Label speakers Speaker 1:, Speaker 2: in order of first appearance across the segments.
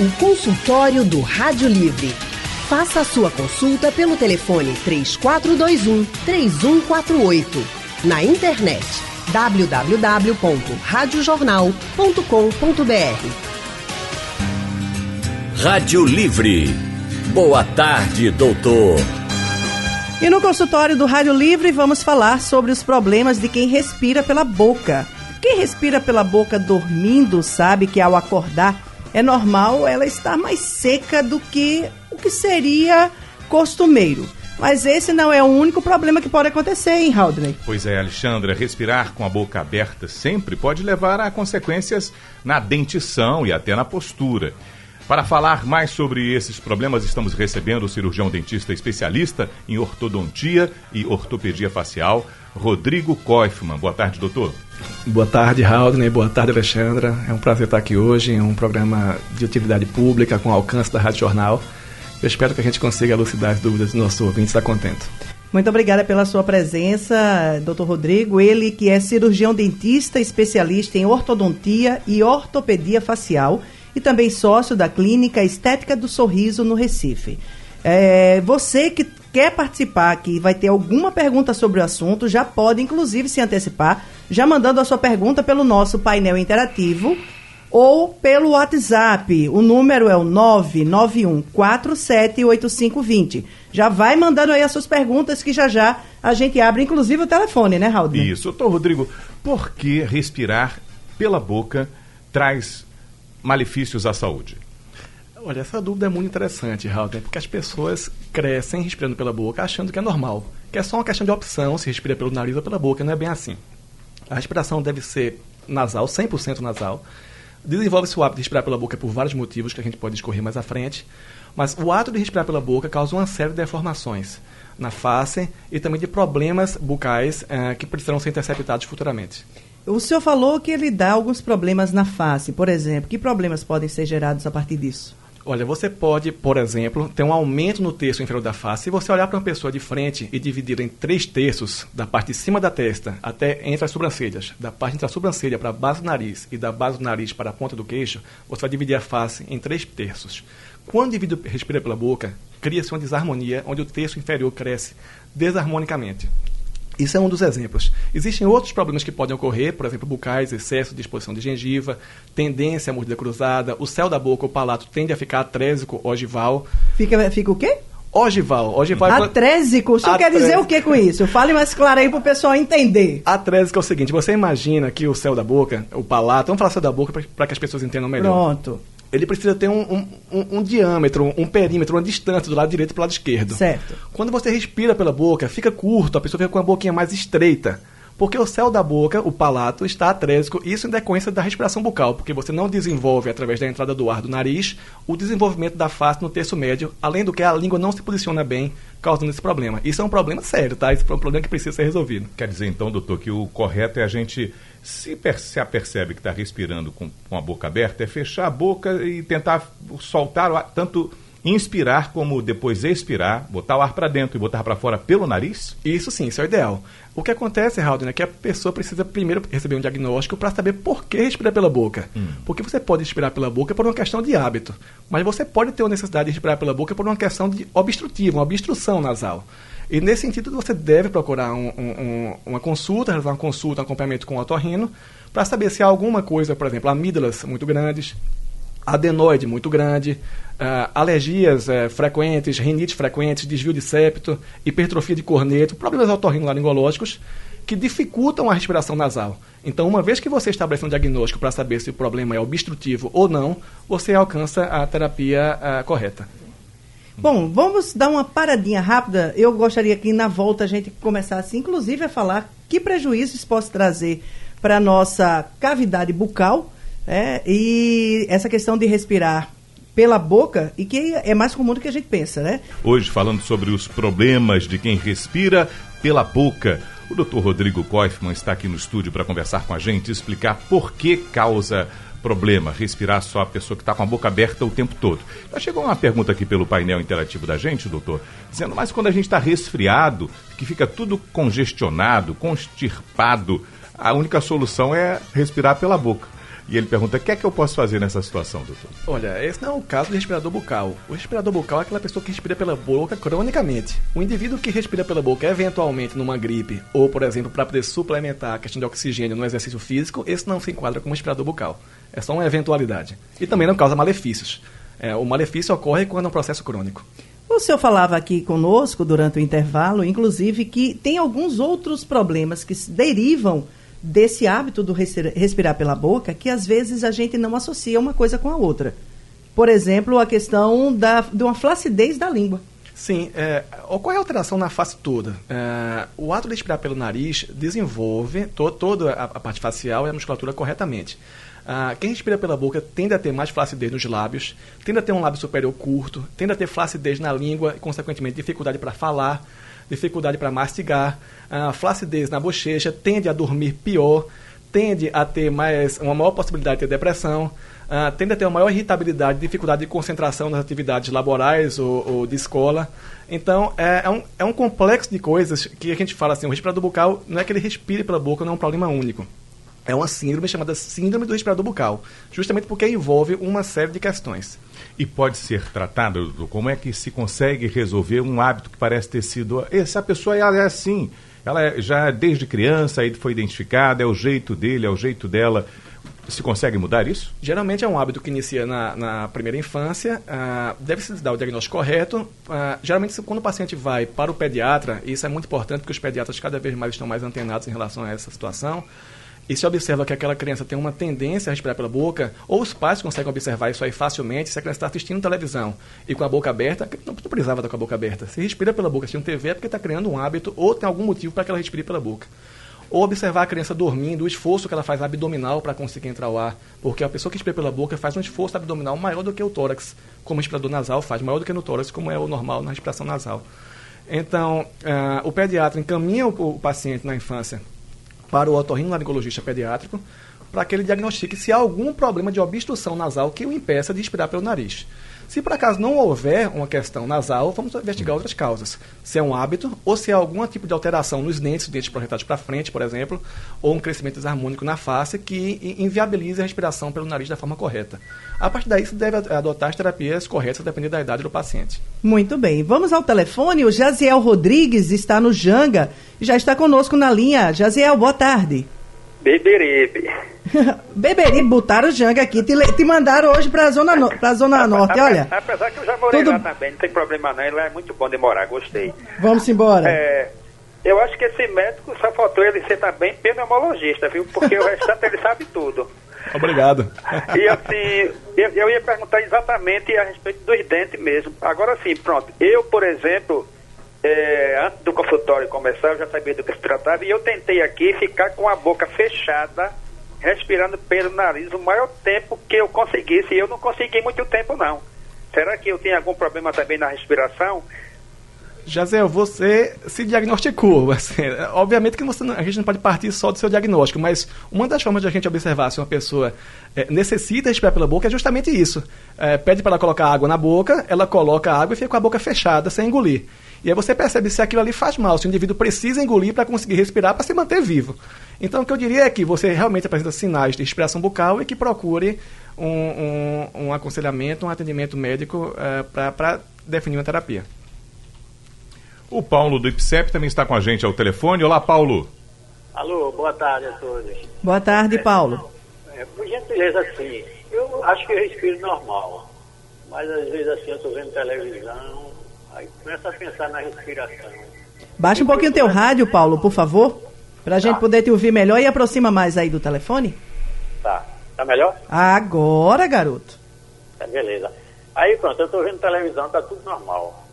Speaker 1: O consultório do Rádio Livre. Faça a sua consulta pelo telefone 3421 3148. Na internet www.radiojornal.com.br.
Speaker 2: Rádio Livre. Boa tarde, doutor.
Speaker 3: E no consultório do Rádio Livre vamos falar sobre os problemas de quem respira pela boca. Quem respira pela boca dormindo sabe que ao acordar é normal ela estar mais seca do que o que seria costumeiro. Mas esse não é o único problema que pode acontecer, hein, Haldney?
Speaker 4: Pois é, Alexandra, respirar com a boca aberta sempre pode levar a consequências na dentição e até na postura. Para falar mais sobre esses problemas, estamos recebendo o cirurgião dentista especialista em ortodontia e ortopedia facial, Rodrigo Koifman. Boa tarde, doutor.
Speaker 5: Boa tarde, Haldney. Boa tarde, Alexandra. É um prazer estar aqui hoje em um programa de utilidade pública com alcance da Rádio Jornal. Eu espero que a gente consiga elucidar as dúvidas dos nossos ouvintes. Está contente.
Speaker 3: Muito obrigada pela sua presença, doutor Rodrigo. Ele que é cirurgião dentista, especialista em ortodontia e ortopedia facial e também sócio da Clínica Estética do Sorriso no Recife. É, você que quer participar aqui vai ter alguma pergunta sobre o assunto, já pode inclusive se antecipar, já mandando a sua pergunta pelo nosso painel interativo ou pelo WhatsApp. O número é o 991478520. Já vai mandando aí as suas perguntas que já já a gente abre, inclusive o telefone, né, Raul?
Speaker 4: Isso. Doutor Rodrigo, por que respirar pela boca traz malefícios à saúde?
Speaker 5: Olha, essa dúvida é muito interessante, Raul, porque as pessoas crescem respirando pela boca achando que é normal, que é só uma questão de opção se respira pelo nariz ou pela boca, não é bem assim. A respiração deve ser nasal, 100% nasal, Desenvolve-se o hábito de respirar pela boca por vários motivos que a gente pode discorrer mais à frente, mas o ato de respirar pela boca causa uma série de deformações na face e também de problemas bucais uh, que precisarão ser interceptados futuramente.
Speaker 3: O senhor falou que ele dá alguns problemas na face, por exemplo. Que problemas podem ser gerados a partir disso?
Speaker 5: Olha, você pode, por exemplo, ter um aumento no terço inferior da face. Se você olhar para uma pessoa de frente e dividir em três terços, da parte de cima da testa até entre as sobrancelhas, da parte entre a sobrancelha para a base do nariz e da base do nariz para a ponta do queixo, você vai dividir a face em três terços. Quando o indivíduo respira pela boca, cria-se uma desarmonia onde o terço inferior cresce desarmonicamente. Isso é um dos exemplos. Existem outros problemas que podem ocorrer, por exemplo, bucais, excesso de exposição de gengiva, tendência à mordida cruzada, o céu da boca, o palato tende a ficar atrésico, ogival.
Speaker 3: Fica, fica o quê?
Speaker 5: Ogival. Ogival
Speaker 3: é Atrésico. O senhor quer dizer o que com isso? Fale mais claro aí para o pessoal entender.
Speaker 5: Atrésico é o seguinte, você imagina que o céu da boca, o palato, vamos falar céu da boca para que as pessoas entendam melhor.
Speaker 3: Pronto
Speaker 5: ele precisa ter um, um, um, um, diâmetro, um perímetro, uma distância do lado direito para o lado esquerdo.
Speaker 3: Certo.
Speaker 5: Quando você respira pela boca, fica curto, a pessoa fica com a boquinha mais estreita. Porque o céu da boca, o palato, está atrésico, isso em decorrência da respiração bucal, porque você não desenvolve, através da entrada do ar do nariz, o desenvolvimento da face no terço médio, além do que a língua não se posiciona bem, causando esse problema. Isso é um problema sério, tá? Isso é um problema que precisa ser resolvido.
Speaker 4: Quer dizer, então, doutor, que o correto é a gente se, se apercebe que está respirando com, com a boca aberta, é fechar a boca e tentar soltar o ar, tanto inspirar como depois expirar, botar o ar para dentro e botar para fora pelo nariz?
Speaker 5: Isso sim, isso é o ideal. O que acontece, Raul, é que a pessoa precisa primeiro receber um diagnóstico para saber por que respirar pela boca. Hum. Porque você pode respirar pela boca por uma questão de hábito, mas você pode ter a necessidade de respirar pela boca por uma questão de obstrutiva, uma obstrução nasal. E nesse sentido, você deve procurar um, um, uma consulta, realizar uma consulta, um acompanhamento com o otorrino, para saber se há alguma coisa, por exemplo, amígdalas muito grandes, adenoide muito grande, uh, alergias uh, frequentes, rinite frequentes, desvio de septo, hipertrofia de corneto, problemas otorrinolaringológicos que dificultam a respiração nasal. Então, uma vez que você estabelece um diagnóstico para saber se o problema é obstrutivo ou não, você alcança a terapia uh, correta.
Speaker 3: Bom, vamos dar uma paradinha rápida. Eu gostaria que na volta a gente começasse, inclusive, a falar que prejuízos possa trazer para a nossa cavidade bucal é, e essa questão de respirar pela boca e que é mais comum do que a gente pensa, né?
Speaker 4: Hoje falando sobre os problemas de quem respira pela boca. O Dr. Rodrigo Koifman está aqui no estúdio para conversar com a gente e explicar por que causa problema respirar só a pessoa que está com a boca aberta o tempo todo. Já chegou uma pergunta aqui pelo painel interativo da gente, doutor, dizendo, mas quando a gente está resfriado, que fica tudo congestionado, constipado, a única solução é respirar pela boca. E ele pergunta: o que é que eu posso fazer nessa situação, doutor?
Speaker 5: Olha, esse não é o caso do respirador bucal. O respirador bucal é aquela pessoa que respira pela boca cronicamente. O indivíduo que respira pela boca eventualmente numa gripe, ou, por exemplo, para poder suplementar a questão de oxigênio no exercício físico, esse não se enquadra como respirador bucal. É só uma eventualidade. E também não causa malefícios. É, o malefício ocorre quando é um processo crônico.
Speaker 3: O senhor falava aqui conosco durante o intervalo, inclusive, que tem alguns outros problemas que derivam desse hábito do respirar pela boca que às vezes a gente não associa uma coisa com a outra. Por exemplo, a questão da, de uma flacidez da língua.
Speaker 5: Sim, é, ocorre alteração na face toda. É, o ato de respirar pelo nariz desenvolve to, toda a, a, parte facial e a musculatura corretamente. Ah, quem respira pela boca tende a ter mais flacidez nos lábios, tende a ter um lábio superior curto, tende a ter flacidez na língua e, consequentemente, dificuldade para falar, dificuldade para mastigar, ah, flacidez na bochecha, tende a dormir pior, tende a ter mais uma maior possibilidade de ter depressão, ah, tende a ter uma maior irritabilidade, dificuldade de concentração nas atividades laborais ou, ou de escola. Então, é, é, um, é um complexo de coisas que a gente fala assim, o respirador bucal não é que ele respire pela boca, não é um problema único é uma síndrome chamada síndrome do respirador bucal, justamente porque envolve uma série de questões.
Speaker 4: E pode ser tratado, como é que se consegue resolver um hábito que parece ter sido. Essa pessoa ela é assim, ela é, já desde criança aí foi identificada, é o jeito dele, é o jeito dela. Se consegue mudar isso?
Speaker 5: Geralmente é um hábito que inicia na, na primeira infância, uh, deve-se dar o diagnóstico correto. Uh, geralmente, quando o paciente vai para o pediatra, e isso é muito importante porque os pediatras cada vez mais estão mais antenados em relação a essa situação, e se observa que aquela criança tem uma tendência a respirar pela boca, ou os pais conseguem observar isso aí facilmente, se a criança está assistindo televisão e com a boca aberta, não precisava estar com a boca aberta. Se respira pela boca assistindo TV é porque está criando um hábito ou tem algum motivo para que ela respire pela boca. Ou observar a criança dormindo, o esforço que ela faz abdominal para conseguir entrar o ar, porque a pessoa que respira pela boca faz um esforço abdominal maior do que o tórax, como o respirador nasal faz, maior do que no tórax, como é o normal na respiração nasal. Então, uh, o pediatra encaminha o, o paciente na infância para o otorrinolaringologista pediátrico para que ele diagnostique se há algum problema de obstrução nasal que o impeça de respirar pelo nariz. Se por acaso não houver uma questão nasal, vamos investigar outras causas. Se é um hábito ou se é algum tipo de alteração nos dentes, dentes projetados para frente, por exemplo, ou um crescimento desarmônico na face que inviabilize a respiração pelo nariz da forma correta. A partir daí, se deve adotar as terapias corretas, dependendo da idade do paciente.
Speaker 3: Muito bem. Vamos ao telefone. O Jaziel Rodrigues está no Janga e já está conosco na linha. Jaziel, boa tarde.
Speaker 6: Beberibe.
Speaker 3: Beberibe, botaram o Janga aqui, te, te mandaram hoje pra Zona, no, pra zona Norte, olha.
Speaker 6: Apesar que eu já morei tudo... lá também, não tem problema não, lá é muito bom de morar, gostei.
Speaker 3: Vamos embora.
Speaker 6: É, eu acho que esse médico só faltou ele ser também pneumologista, viu? Porque o restante ele sabe tudo.
Speaker 5: Obrigado.
Speaker 6: E assim, eu, eu ia perguntar exatamente a respeito dos dentes mesmo. Agora sim, pronto. Eu, por exemplo, é, antes do consultório começar, eu já sabia do que se tratava e eu tentei aqui ficar com a boca fechada, respirando pelo nariz o maior tempo que eu conseguisse. E eu não consegui muito tempo, não. Será que eu tenho algum problema também na respiração?
Speaker 5: Jazel, você se diagnosticou. Assim, obviamente que não, a gente não pode partir só do seu diagnóstico, mas uma das formas de a gente observar se uma pessoa é, necessita respirar pela boca é justamente isso. É, pede para ela colocar água na boca, ela coloca a água e fica com a boca fechada, sem engolir. E aí você percebe se aquilo ali faz mal, se o indivíduo precisa engolir para conseguir respirar, para se manter vivo. Então, o que eu diria é que você realmente apresenta sinais de respiração bucal e que procure um, um, um aconselhamento, um atendimento médico é, para definir uma terapia.
Speaker 4: O Paulo do IPSEP também está com a gente ao telefone. Olá, Paulo.
Speaker 7: Alô, boa tarde a todos.
Speaker 3: Boa tarde, Paulo.
Speaker 7: É, por gentileza, assim, eu acho que eu respiro normal, mas às vezes assim eu estou vendo televisão, Aí começa a pensar na respiração.
Speaker 3: Baixa um pouquinho o teu rádio, Paulo, por favor, para a gente tá. poder te ouvir melhor e aproxima mais aí do telefone.
Speaker 7: Tá. Tá melhor?
Speaker 3: Agora, garoto.
Speaker 7: Tá, beleza. Aí pronto, eu estou vendo televisão, tá tudo normal.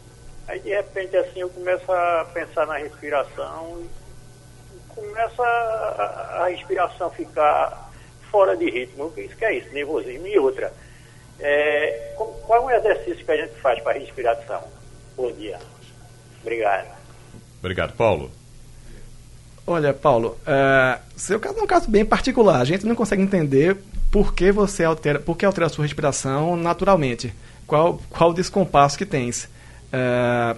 Speaker 7: Aí de repente assim eu começo a pensar na respiração e começa a, a respiração ficar fora de ritmo. Isso que é isso, nervosismo. E outra, é, qual é o exercício que a gente faz para respiração? Bom dia. Obrigado.
Speaker 4: Obrigado, Paulo.
Speaker 5: Olha, Paulo, uh, seu caso é um caso bem particular. A gente não consegue entender por que você altera, por que altera a sua respiração naturalmente. Qual, qual o descompasso que tens. Uh,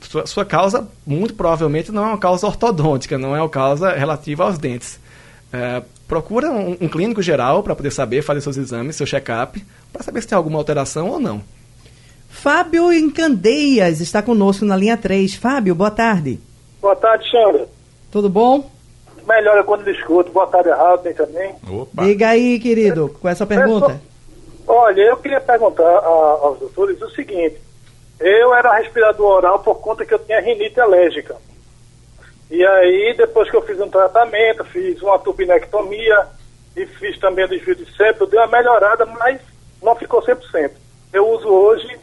Speaker 5: sua, sua, causa, muito provavelmente, não é uma causa ortodôntica, não é uma causa relativa aos dentes. Uh, procura um, um clínico geral para poder saber, fazer seus exames, seu check-up, para saber se tem alguma alteração ou não.
Speaker 3: Fábio em Candeias está conosco na linha 3. Fábio, boa tarde.
Speaker 8: Boa tarde, Xandra.
Speaker 3: Tudo bom?
Speaker 8: Melhor é quando eu escuto. Boa tarde, Raul, também.
Speaker 4: Opa.
Speaker 3: Diga aí, querido, com essa pergunta.
Speaker 8: Olha, eu queria perguntar a- aos doutores o seguinte. Eu era respirador oral por conta que eu tinha rinite alérgica. E aí, depois que eu fiz um tratamento, fiz uma turbinectomia e fiz também o desvio de septo, deu uma melhorada, mas não ficou 100%. Eu uso hoje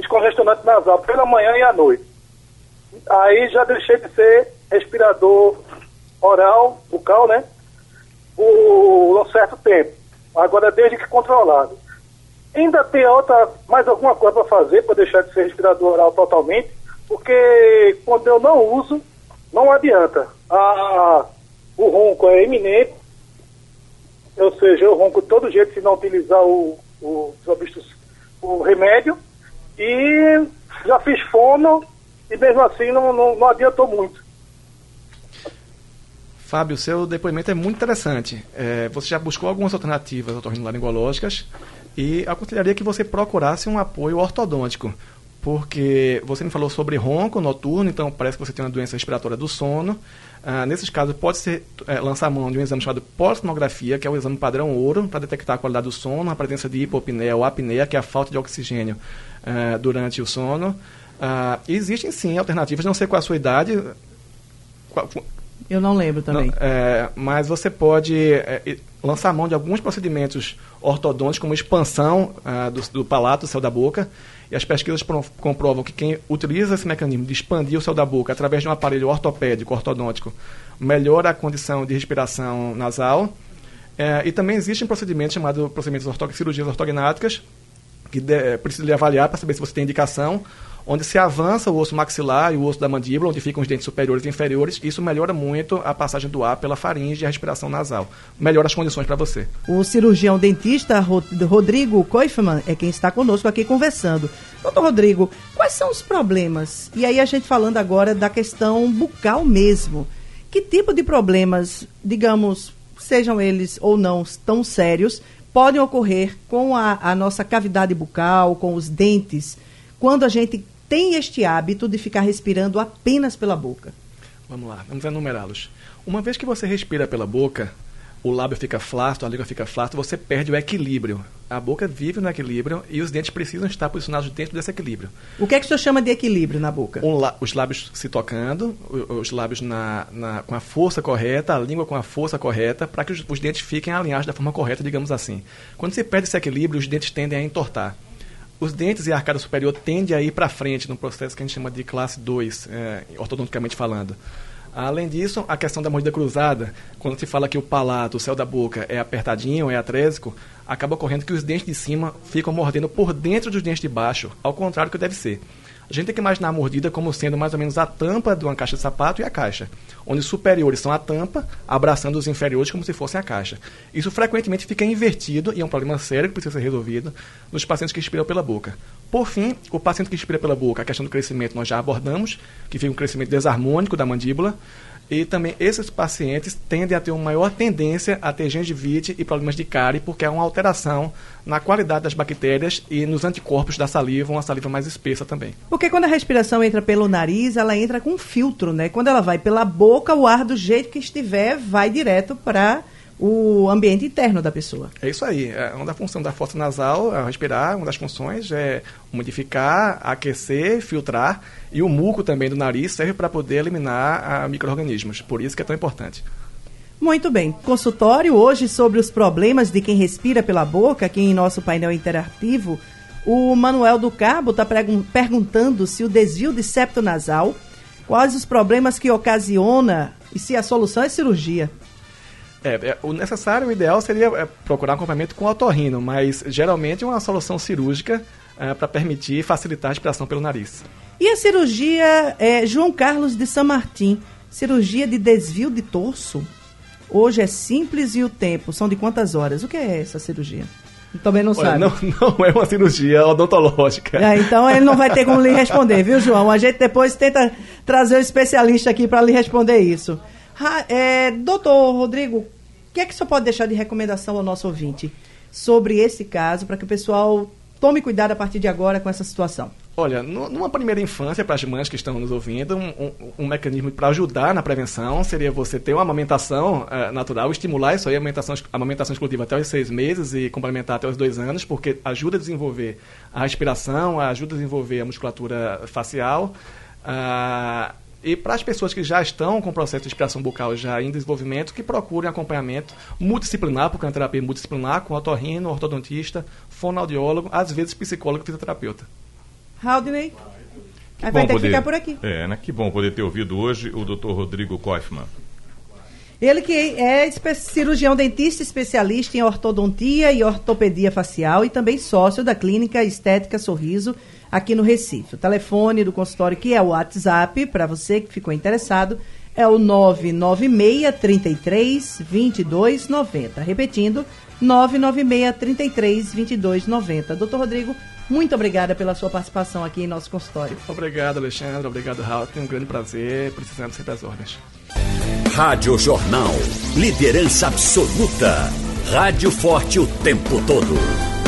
Speaker 8: descongestionante nasal pela manhã e à noite. Aí já deixei de ser respirador oral, bucal, né? Por um certo tempo. Agora, desde que controlado. Ainda tem outra, mais alguma coisa para fazer para deixar de ser respirador oral totalmente, porque quando eu não uso, não adianta. Ah, o ronco é iminente, ou seja, eu ronco todo jeito se não utilizar o, o, o remédio, e já fiz fono, e mesmo assim não, não, não adiantou muito.
Speaker 5: Fábio, seu depoimento é muito interessante. É, você já buscou algumas alternativas otorrinolaringológicas e aconselharia que você procurasse um apoio ortodôntico, porque você me falou sobre ronco noturno, então parece que você tem uma doença respiratória do sono. Ah, nesses casos, pode ser é, lançar mão de um exame chamado polissonografia, que é o exame padrão ouro, para detectar a qualidade do sono, a presença de hipopneia ou apneia, que é a falta de oxigênio ah, durante o sono. Ah, e existem sim alternativas, não sei qual a sua idade. Qual-
Speaker 3: Eu não lembro também.
Speaker 5: não, é, mas você pode é, lançar mão de alguns procedimentos ortodônticos, como expansão do, do palato, do céu da boca. E as pesquisas pro- comprovam que quem utiliza esse mecanismo de expandir o céu da boca através de um aparelho ortopédico, ortodôntico, melhora a condição de respiração nasal. É, e também existem procedimentos chamados procedimentos orto cirurgias ortognáticas, que de, eh, precisa lhe avaliar para saber se você tem indicação, onde se avança o osso maxilar e o osso da mandíbula, onde ficam os dentes superiores e inferiores, isso melhora muito a passagem do ar pela faringe e a respiração nasal. Melhora as condições para você.
Speaker 3: O cirurgião dentista Ro- Rodrigo Koifman é quem está conosco aqui conversando. Doutor Rodrigo, quais são os problemas? E aí a gente falando agora da questão bucal mesmo. Que tipo de problemas, digamos, sejam eles ou não tão sérios, podem ocorrer com a, a nossa cavidade bucal, com os dentes, quando a gente tem este hábito de ficar respirando apenas pela boca?
Speaker 5: Vamos lá, vamos enumerá-los. Uma vez que você respira pela boca, o lábio fica flácido, a língua fica flácida, você perde o equilíbrio. A boca vive no equilíbrio e os dentes precisam estar posicionados dentro desse equilíbrio.
Speaker 3: O que é que o senhor chama de equilíbrio na boca?
Speaker 5: Um os lábios se tocando, os lábios na, na- com a força correta, a língua com a força correta, para que os, os dentes fiquem alinhados da forma correta, digamos assim. Quando se perde esse equilíbrio, os dentes tendem a entortar. Os dentes e a arcada superior tendem a ir para frente, num processo que a gente chama de classe 2, é, ortodonticamente falando. Além disso, a questão da mordida cruzada, quando se fala que o palato, o céu da boca é apertadinho, é atrésico, acaba ocorrendo que os dentes de cima ficam mordendo por dentro dos dentes de baixo, ao contrário do que deve ser. A gente tem que imaginar a mordida como sendo mais ou menos a tampa de uma caixa de sapato e a caixa, onde os superiores são a tampa, abraçando os inferiores como se fossem a caixa. Isso frequentemente fica invertido e é um problema sério que precisa ser resolvido nos pacientes que respiram pela boca. Por fim, o paciente que respira pela boca, a questão do crescimento nós já abordamos, que fica um crescimento desarmônico da mandíbula, e também esses pacientes tendem a ter uma maior tendência a ter gengivite e problemas de cárie, porque há uma alteração na qualidade das bactérias e nos anticorpos da saliva, uma saliva mais espessa também.
Speaker 3: Porque quando a respiração entra pelo nariz, ela entra com filtro, né? Quando ela vai pela boca, o ar do jeito que estiver vai direto para o ambiente interno da pessoa.
Speaker 5: É isso aí. É uma da função da fossa nasal, ao respirar, uma das funções é modificar, aquecer, filtrar. E o muco também do nariz serve para poder eliminar ah, micro-organismos. Por isso que é tão importante.
Speaker 3: Muito bem. Consultório hoje sobre os problemas de quem respira pela boca, aqui em nosso painel interativo. O Manuel do Cabo está perguntando se o desvio de septo nasal, quais os problemas que ocasiona e se a solução é cirurgia.
Speaker 5: É, é, o necessário, o ideal seria é, procurar um acompanhamento com otorrino, mas geralmente é uma solução cirúrgica para permitir facilitar a respiração pelo nariz.
Speaker 3: E a cirurgia é, João Carlos de São Martim, cirurgia de desvio de torso. Hoje é simples e o tempo são de quantas horas? O que é essa cirurgia? Também não
Speaker 5: Olha,
Speaker 3: sabe.
Speaker 5: Não, não é uma cirurgia odontológica.
Speaker 3: É, então ele não vai ter como lhe responder, viu, João? A gente depois tenta trazer um especialista aqui para lhe responder isso. Ra- é, doutor Rodrigo que é que o senhor pode deixar de recomendação ao nosso ouvinte sobre esse caso, para que o pessoal tome cuidado a partir de agora com essa situação?
Speaker 5: Olha, numa primeira infância, para as mães que estão nos ouvindo, um, um, um mecanismo para ajudar na prevenção seria você ter uma amamentação uh, natural, estimular isso aí, a amamentação, amamentação exclusiva até os seis meses e complementar até os dois anos, porque ajuda a desenvolver a respiração, ajuda a desenvolver a musculatura facial. Uh, e para as pessoas que já estão com o processo de respiração bucal já em desenvolvimento, que procurem acompanhamento multidisciplinar, porque é uma terapia multidisciplinar, com otorrino, ortodontista, fonoaudiólogo, às vezes psicólogo e fisioterapeuta.
Speaker 3: Aí vai ter poder, que ficar por aqui.
Speaker 4: É, né? Que bom poder ter ouvido hoje o Dr. Rodrigo Koifman.
Speaker 3: Ele que é cirurgião dentista especialista em ortodontia e ortopedia facial e também sócio da clínica Estética Sorriso aqui no Recife. O telefone do consultório, que é o WhatsApp, para você que ficou interessado, é o 996 33 22 90. Repetindo, 996 33 22 90. Doutor Rodrigo, muito obrigada pela sua participação aqui em nosso consultório.
Speaker 5: Obrigado, Alexandre. Obrigado, Raul. Tem um grande prazer. Precisamos sempre das ordens.
Speaker 2: Rádio Jornal. Liderança absoluta. Rádio forte o tempo todo.